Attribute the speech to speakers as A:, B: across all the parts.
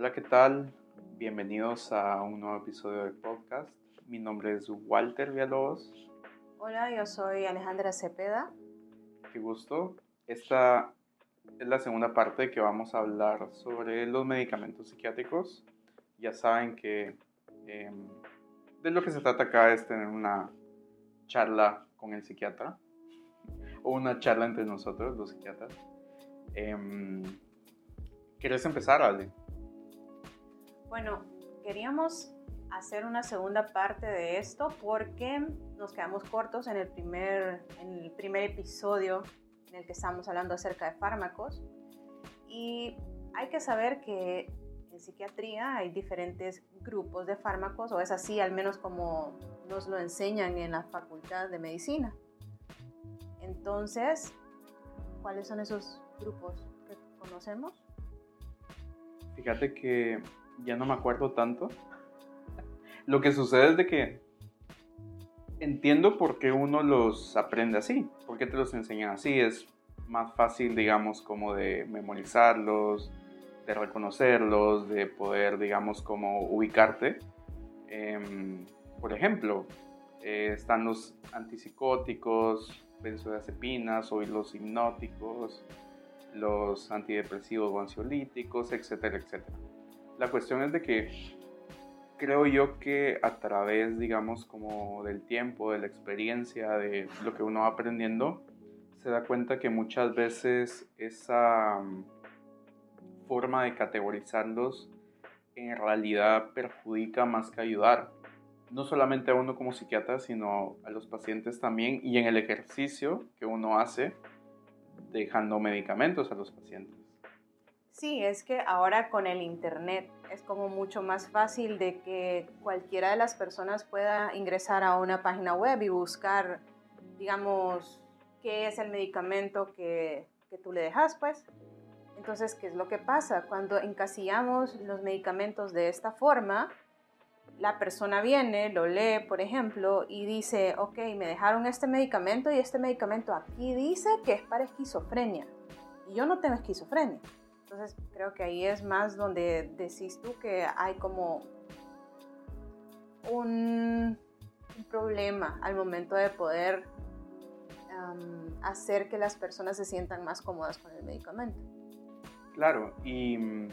A: Hola, ¿qué tal? Bienvenidos a un nuevo episodio del podcast. Mi nombre es Walter Villalobos.
B: Hola, yo soy Alejandra Cepeda.
A: Qué gusto. Esta es la segunda parte que vamos a hablar sobre los medicamentos psiquiátricos. Ya saben que em, de lo que se trata acá es tener una charla con el psiquiatra o una charla entre nosotros, los psiquiatras. Eh, ¿Quieres empezar, Ale?
B: Bueno, queríamos hacer una segunda parte de esto porque nos quedamos cortos en el primer, episodio en el que estamos hablando acerca de fármacos. Y hay que saber que en psiquiatría hay diferentes grupos de fármacos, o es así al menos como nos lo enseñan en la facultad de medicina. Entonces, ¿cuáles son esos grupos que conocemos?
A: Fíjate que ya no me acuerdo tanto. Lo que sucede es de que entiendo por qué uno los aprende así, por qué te los enseñan así. Es más fácil, digamos, como de memorizarlos, de reconocerlos, de poder, digamos, como ubicarte. Em, por ejemplo, eh, están los antipsicóticos, benzodiazepinas o los hipnóticos, los antidepresivos o ansiolíticos, etcétera, etcétera. La cuestión es de que creo yo que a través, digamos, como del tiempo, de la experiencia, de lo que uno va aprendiendo, se da cuenta que muchas veces esa mm, forma de categorizarlos en realidad perjudica más que ayudar. No solamente a uno como psiquiatra, sino a los pacientes también y en el ejercicio que uno hace dejando medicamentos a los pacientes.
B: Sí, es que ahora con el Internet es como mucho más fácil de que cualquiera de las personas pueda ingresar a una página web y buscar, digamos, qué es el medicamento que, que tú le dejas, pues. Entonces, ¿qué es lo que pasa? Cuando encasillamos los medicamentos de esta forma, la persona viene, lo lee, por ejemplo, y dice, ok, me dejaron este medicamento y este medicamento aquí dice que es para esquizofrenia. Y yo no tengo esquizofrenia. Entonces creo que ahí es más donde decís tú que hay como un, problema al momento de poder hacer que las personas se sientan más cómodas con el medicamento.
A: Claro, y mm,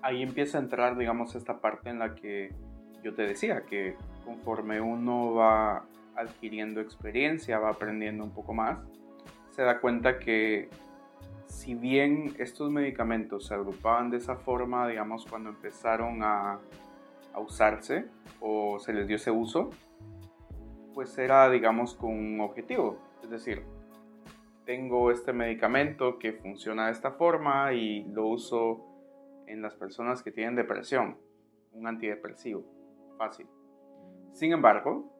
A: ahí empieza a entrar, digamos, esta parte en la que yo te decía, que conforme uno va adquiriendo experiencia, va aprendiendo un poco más, se da cuenta que si bien estos medicamentos se agrupaban de esa forma, digamos, cuando empezaron a, a usarse o se les dio ese uso, pues era, digamos, con un objetivo. Es decir, tengo este medicamento que funciona de esta forma y lo uso en las personas que tienen depresión, un antidepresivo, fácil. Sin embargo,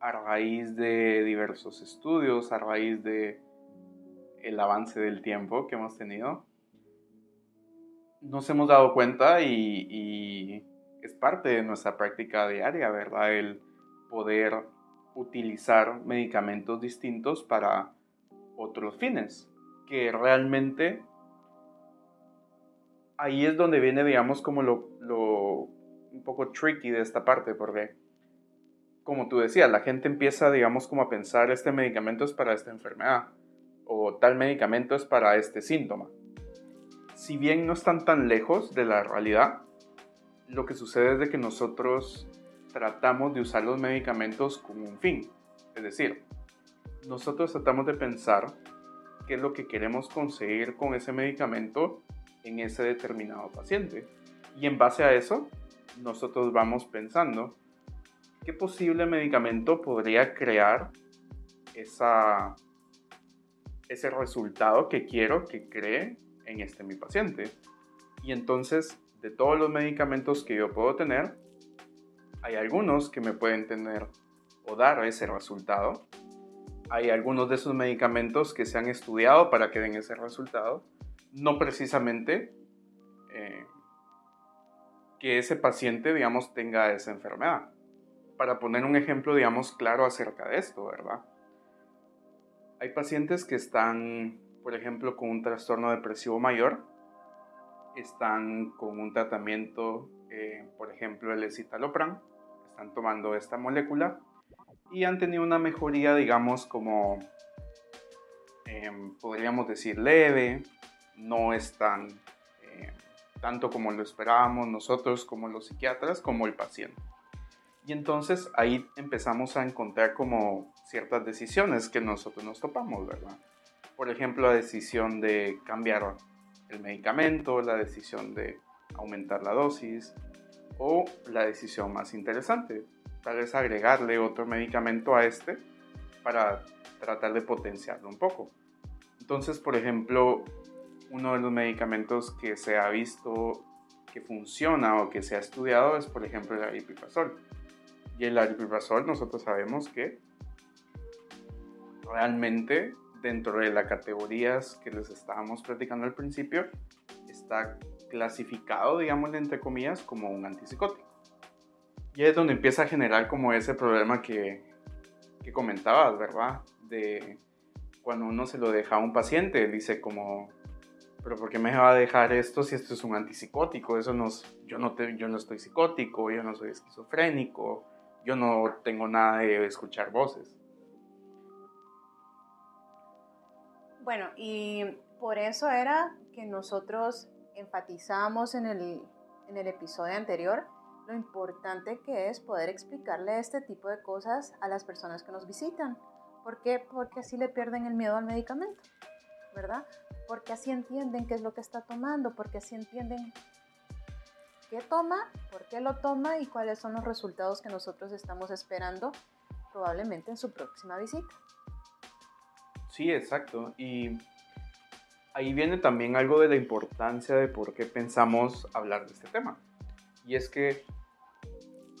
A: a raíz de diversos estudios, a raíz de el avance del tiempo que hemos tenido, nos hemos dado cuenta y, es parte de nuestra práctica diaria, ¿verdad? El poder utilizar medicamentos distintos para otros fines, que realmente ahí es donde viene, digamos, como lo, lo, un poco tricky de esta parte, porque, como tú decías, la gente empieza, digamos, como a pensar, este medicamento es para esta enfermedad, o tal medicamento es para este síntoma. Si bien no están tan lejos de la realidad, lo que sucede es de que nosotros tratamos de usar los medicamentos con un fin. Es decir, nosotros tratamos de pensar qué es lo que queremos conseguir con ese medicamento en ese determinado paciente. Y en base a eso, nosotros vamos pensando qué posible medicamento podría crear esa ese resultado que quiero que cree en este mi paciente. Y entonces, de todos los medicamentos que yo puedo tener, hay algunos que me pueden tener o dar ese resultado. Hay algunos de esos medicamentos que se han estudiado para que den ese resultado. No precisamente eh, que ese paciente, digamos, tenga esa enfermedad. Para poner un ejemplo, digamos, claro acerca de esto, ¿verdad? Hay pacientes que están, por ejemplo, con un trastorno depresivo mayor están con un tratamiento, eh, por ejemplo, el escitalopram, están tomando esta molécula y han tenido una mejoría, digamos, como em, podríamos decir leve, no es tan eh, tanto como lo esperábamos nosotros como los psiquiatras, como el paciente. Y entonces ahí empezamos a encontrar como ciertas decisiones que nosotros nos topamos, ¿verdad? Por ejemplo, la decisión de cambiar el medicamento, la decisión de aumentar la dosis o la decisión más interesante, tal vez agregarle otro medicamento a este para tratar de potenciarlo un poco. Entonces, por ejemplo, uno de los medicamentos que se ha visto que funciona o que se ha estudiado es, por ejemplo, el aripiprazol. Y el aripiprazol nosotros sabemos que realmente dentro de las categorías que les estábamos platicando al principio, está clasificado, digamos, entre comillas, como un antipsicótico. Y es donde empieza a generar como ese problema que, que comentabas, ¿verdad? De cuando uno se lo deja a un paciente, dice como, pero ¿por qué me va a dejar esto si esto es un antipsicótico? Eso no, yo, no te, yo no estoy psicótico, yo no soy esquizofrénico, yo no tengo nada de escuchar voces.
B: Bueno, y por eso era que nosotros enfatizamos en el, en el episodio anterior lo importante que es poder explicarle este tipo de cosas a las personas que nos visitan. ¿Por qué? Porque así le pierden el miedo al medicamento, ¿verdad? Porque así entienden qué es lo que está tomando, porque así entienden qué toma, por qué lo toma y cuáles son los resultados que nosotros estamos esperando probablemente en su próxima visita.
A: Sí, exacto. Y ahí viene también algo de la importancia de por qué pensamos hablar de este tema. Y es que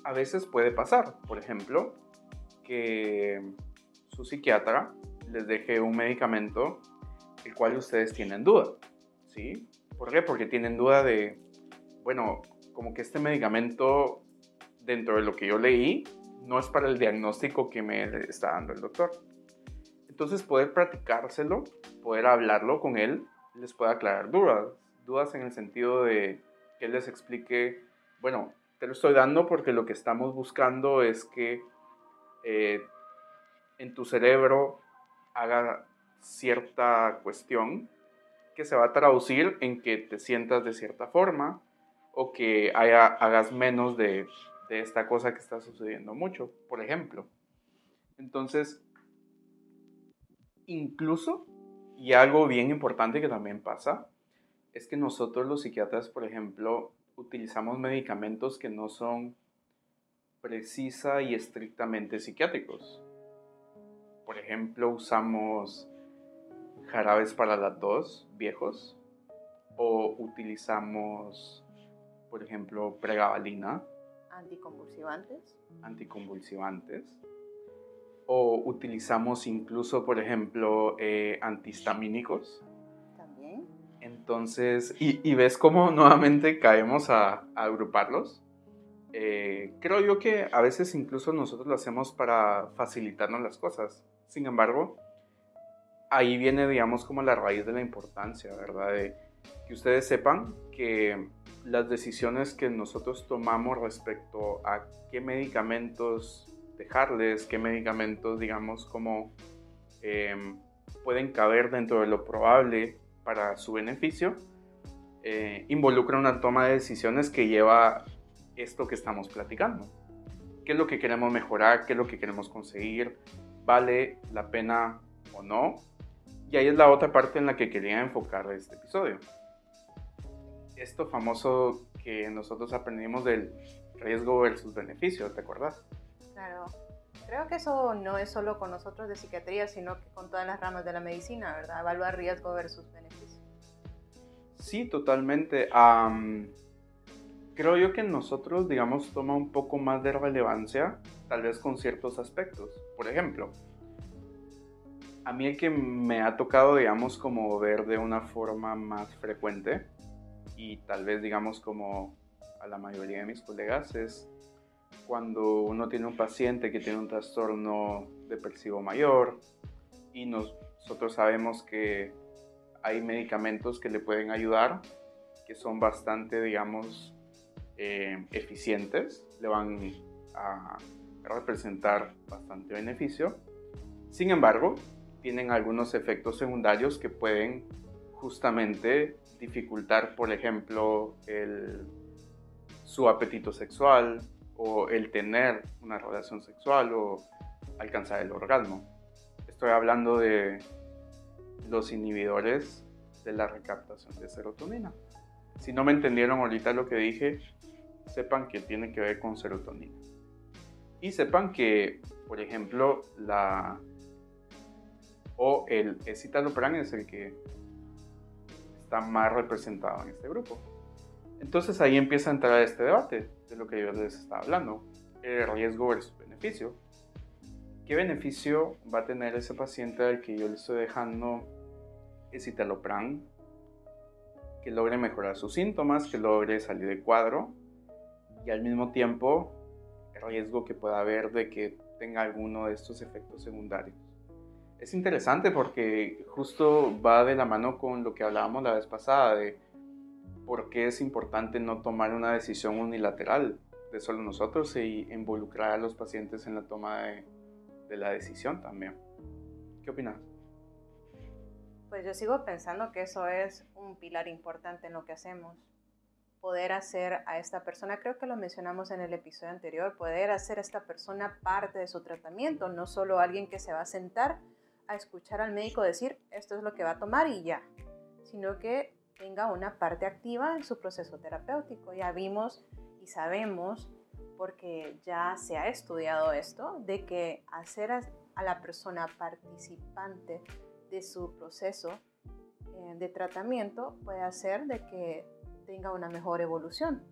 A: a veces puede pasar, por ejemplo, que su psiquiatra les deje un medicamento el cual ustedes tienen duda. ¿Sí? ¿Por qué? Porque tienen duda de, bueno, como que este medicamento, dentro de lo que yo leí, no es para el diagnóstico que me está dando el doctor. Entonces poder practicárselo, poder hablarlo con él, les puede aclarar dudas. Dudas en el sentido de que él les explique, bueno, te lo estoy dando porque lo que estamos buscando es que eh, en tu cerebro haga cierta cuestión que se va a traducir en que te sientas de cierta forma o que hagas menos de, de esta cosa que está sucediendo mucho, por ejemplo. Entonces, incluso, y algo bien importante que también pasa, es que nosotros los psiquiatras, por ejemplo, utilizamos medicamentos que no son precisa y estrictamente psiquiátricos. Por ejemplo, usamos jarabes para la tos viejos o utilizamos, por ejemplo, pregabalina.
B: Anticonvulsivantes.
A: Anticonvulsivantes. O utilizamos incluso, por ejemplo, eh, antihistamínicos.
B: También.
A: Entonces, y, ves cómo nuevamente caemos a, agruparlos. Eh, creo yo que a veces incluso nosotros lo hacemos para facilitarnos las cosas. Sin embargo, ahí viene, digamos, como la raíz de la importancia, ¿verdad? De que ustedes sepan que las decisiones que nosotros tomamos respecto a qué medicamentos dejarles, qué medicamentos, digamos, como em, pueden caber dentro de lo probable para su beneficio, eh, involucra una toma de decisiones que lleva esto que estamos platicando. ¿Qué es lo que queremos mejorar? ¿Qué es lo que queremos conseguir? ¿Vale la pena o no? Y ahí es la otra parte en la que quería enfocar este episodio. Esto famoso que nosotros aprendimos del riesgo versus beneficio, ¿te acuerdas?
B: Claro. Creo que eso no es solo con nosotros de psiquiatría, sino que con todas las ramas de la medicina, ¿verdad? Evaluar riesgo versus beneficio.
A: Sí, totalmente. creo yo que nosotros, digamos, toma un poco más de relevancia, tal vez con ciertos aspectos. Por ejemplo, a mí el que me ha tocado, digamos, como ver de una forma más frecuente y tal vez, digamos, como a la mayoría de mis colegas es cuando uno tiene un paciente que tiene un trastorno depresivo mayor y nosotros sabemos que hay medicamentos que le pueden ayudar, que son bastante, digamos, eh, eficientes, le van a representar bastante beneficio. Sin embargo, tienen algunos efectos secundarios que pueden justamente dificultar, por ejemplo, el, su apetito sexual o el tener una relación sexual o alcanzar el orgasmo. Estoy hablando de los inhibidores de la recaptación de serotonina. Si no me entendieron ahorita lo que dije, sepan que tiene que ver con serotonina. Y sepan que, por ejemplo, la o el escitalopram es el que está más representado en este grupo. Entonces ahí empieza a entrar este debate de lo que yo les estaba hablando, el riesgo versus beneficio. ¿Qué beneficio va a tener ese paciente al que yo le estoy dejando escitalopram? Que logre mejorar sus síntomas, que logre salir de cuadro y al mismo tiempo el riesgo que pueda haber de que tenga alguno de estos efectos secundarios. Es interesante porque justo va de la mano con lo que hablábamos la vez pasada de por qué es importante no tomar una decisión unilateral de solo nosotros y involucrar a los pacientes en la toma de, de la decisión también. ¿Qué opinas?
B: Pues yo sigo pensando que eso es un pilar importante en lo que hacemos. Poder hacer a esta persona, creo que lo mencionamos en el episodio anterior, poder hacer a esta persona parte de su tratamiento, no solo alguien que se va a sentar a escuchar al médico decir esto es lo que va a tomar y ya, sino que tenga una parte activa en su proceso terapéutico. Ya vimos y sabemos porque ya se ha estudiado esto, de que hacer a la persona participante de su proceso eh, de tratamiento puede hacer de que tenga una mejor evolución.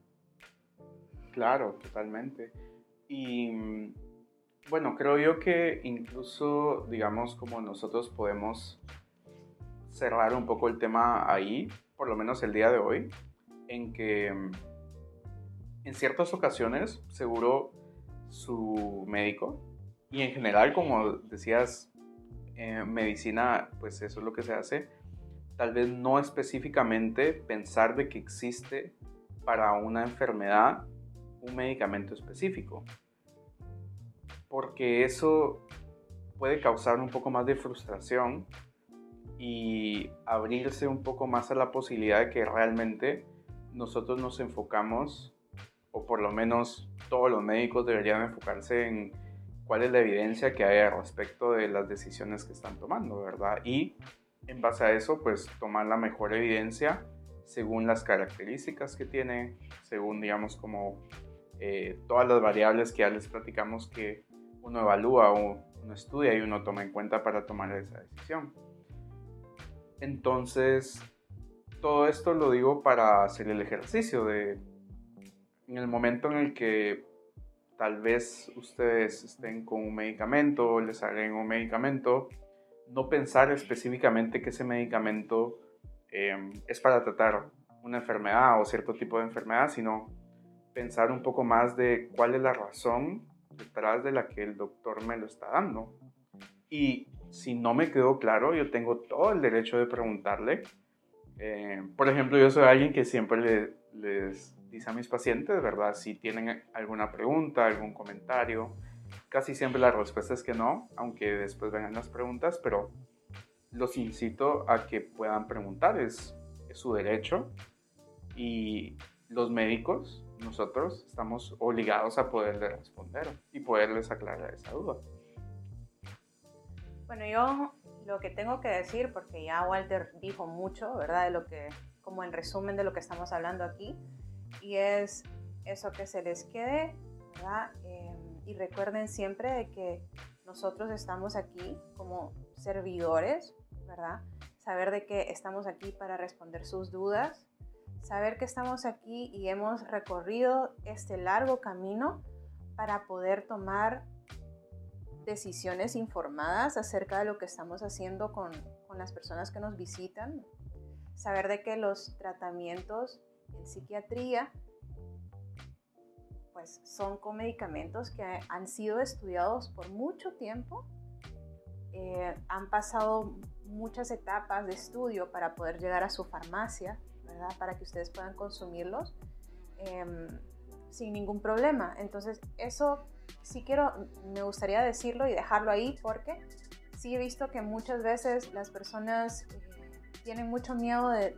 A: Claro, totalmente. Y mm, bueno, creo yo que incluso, digamos, como nosotros podemos cerrar un poco el tema ahí, por lo menos el día de hoy, en que mm, en ciertas ocasiones, seguro su médico, y en general, como decías, en medicina, pues eso es lo que se hace, tal vez no específicamente pensar de que existe para una enfermedad un medicamento específico, porque eso puede causar un poco más de frustración y abrirse un poco más a la posibilidad de que realmente nosotros nos enfocamos o por lo menos todos los médicos deberían enfocarse en cuál es la evidencia que hay al respecto de las decisiones que están tomando, ¿verdad? Y en base a eso, pues tomar la mejor evidencia según las características que tiene, según, digamos, como eh, todas las variables que ya les platicamos que uno evalúa uno estudia y uno toma en cuenta para tomar esa decisión. Entonces, todo esto lo digo para hacer el ejercicio de en el momento en el que tal vez ustedes estén con un medicamento les hagan un medicamento, no pensar específicamente que ese medicamento em, es para tratar una enfermedad o cierto tipo de enfermedad, sino pensar un poco más de cuál es la razón detrás de la que el doctor me lo está dando. Y si no me quedó claro, yo tengo todo el derecho de preguntarle. Eh, por ejemplo, yo soy alguien que siempre les dice a mis pacientes, ¿verdad? Si tienen alguna pregunta, algún comentario, casi siempre la respuesta es que no, aunque después vengan las preguntas, pero los incito a que puedan preguntar, es, es su derecho y los médicos, nosotros estamos obligados a poderles responder y poderles aclarar esa duda.
B: Bueno, yo lo que tengo que decir, porque ya Walter dijo mucho, ¿verdad? De lo que, como en resumen de lo que estamos hablando aquí, y es eso que se les quede, ¿verdad? Em, y recuerden siempre de que nosotros estamos aquí como servidores, ¿verdad? Saber de que estamos aquí para responder sus dudas, saber que estamos aquí y hemos recorrido este largo camino para poder tomar decisiones informadas acerca de lo que estamos haciendo con, con las personas que nos visitan, saber de que los tratamientos en psiquiatría, pues son con medicamentos que han sido estudiados por mucho tiempo, eh, han pasado muchas etapas de estudio para poder llegar a su farmacia, ¿verdad? Para que ustedes puedan consumirlos em, sin ningún problema. Entonces, eso sí quiero, me gustaría decirlo y dejarlo ahí porque sí he visto que muchas veces las personas eh, tienen mucho miedo de,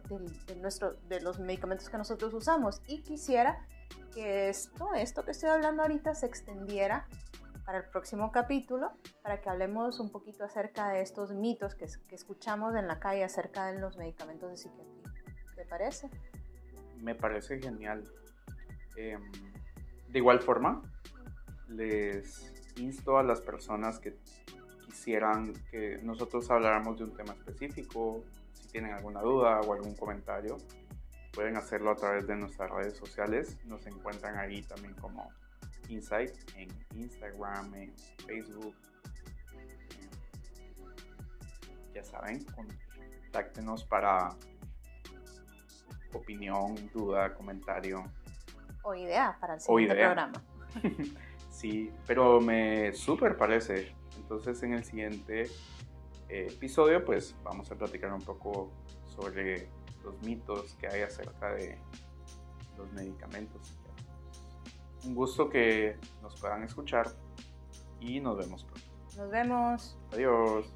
B: nuestro, de los medicamentos que nosotros usamos y quisiera que esto, esto que estoy hablando ahorita se extendiera para el próximo capítulo, para que hablemos un poquito acerca de estos mitos que, que escuchamos en la calle acerca de los medicamentos de psiquiatría. ¿Te parece?
A: Me parece genial. Em, de igual forma, les insto a las personas que quisieran que nosotros habláramos de un tema específico, si tienen alguna duda o algún comentario, pueden hacerlo a través de nuestras redes sociales. Nos encuentran ahí también como Insight en Instagram, en Facebook. Ya saben, contáctenos para opinión, duda, comentario.
B: O idea para el siguiente programa.
A: sí, pero me súper parece. Entonces en el siguiente eh, episodio pues vamos a platicar un poco sobre los mitos que hay acerca de los medicamentos. Un gusto que nos puedan escuchar y nos vemos pronto.
B: Nos vemos.
A: Adiós.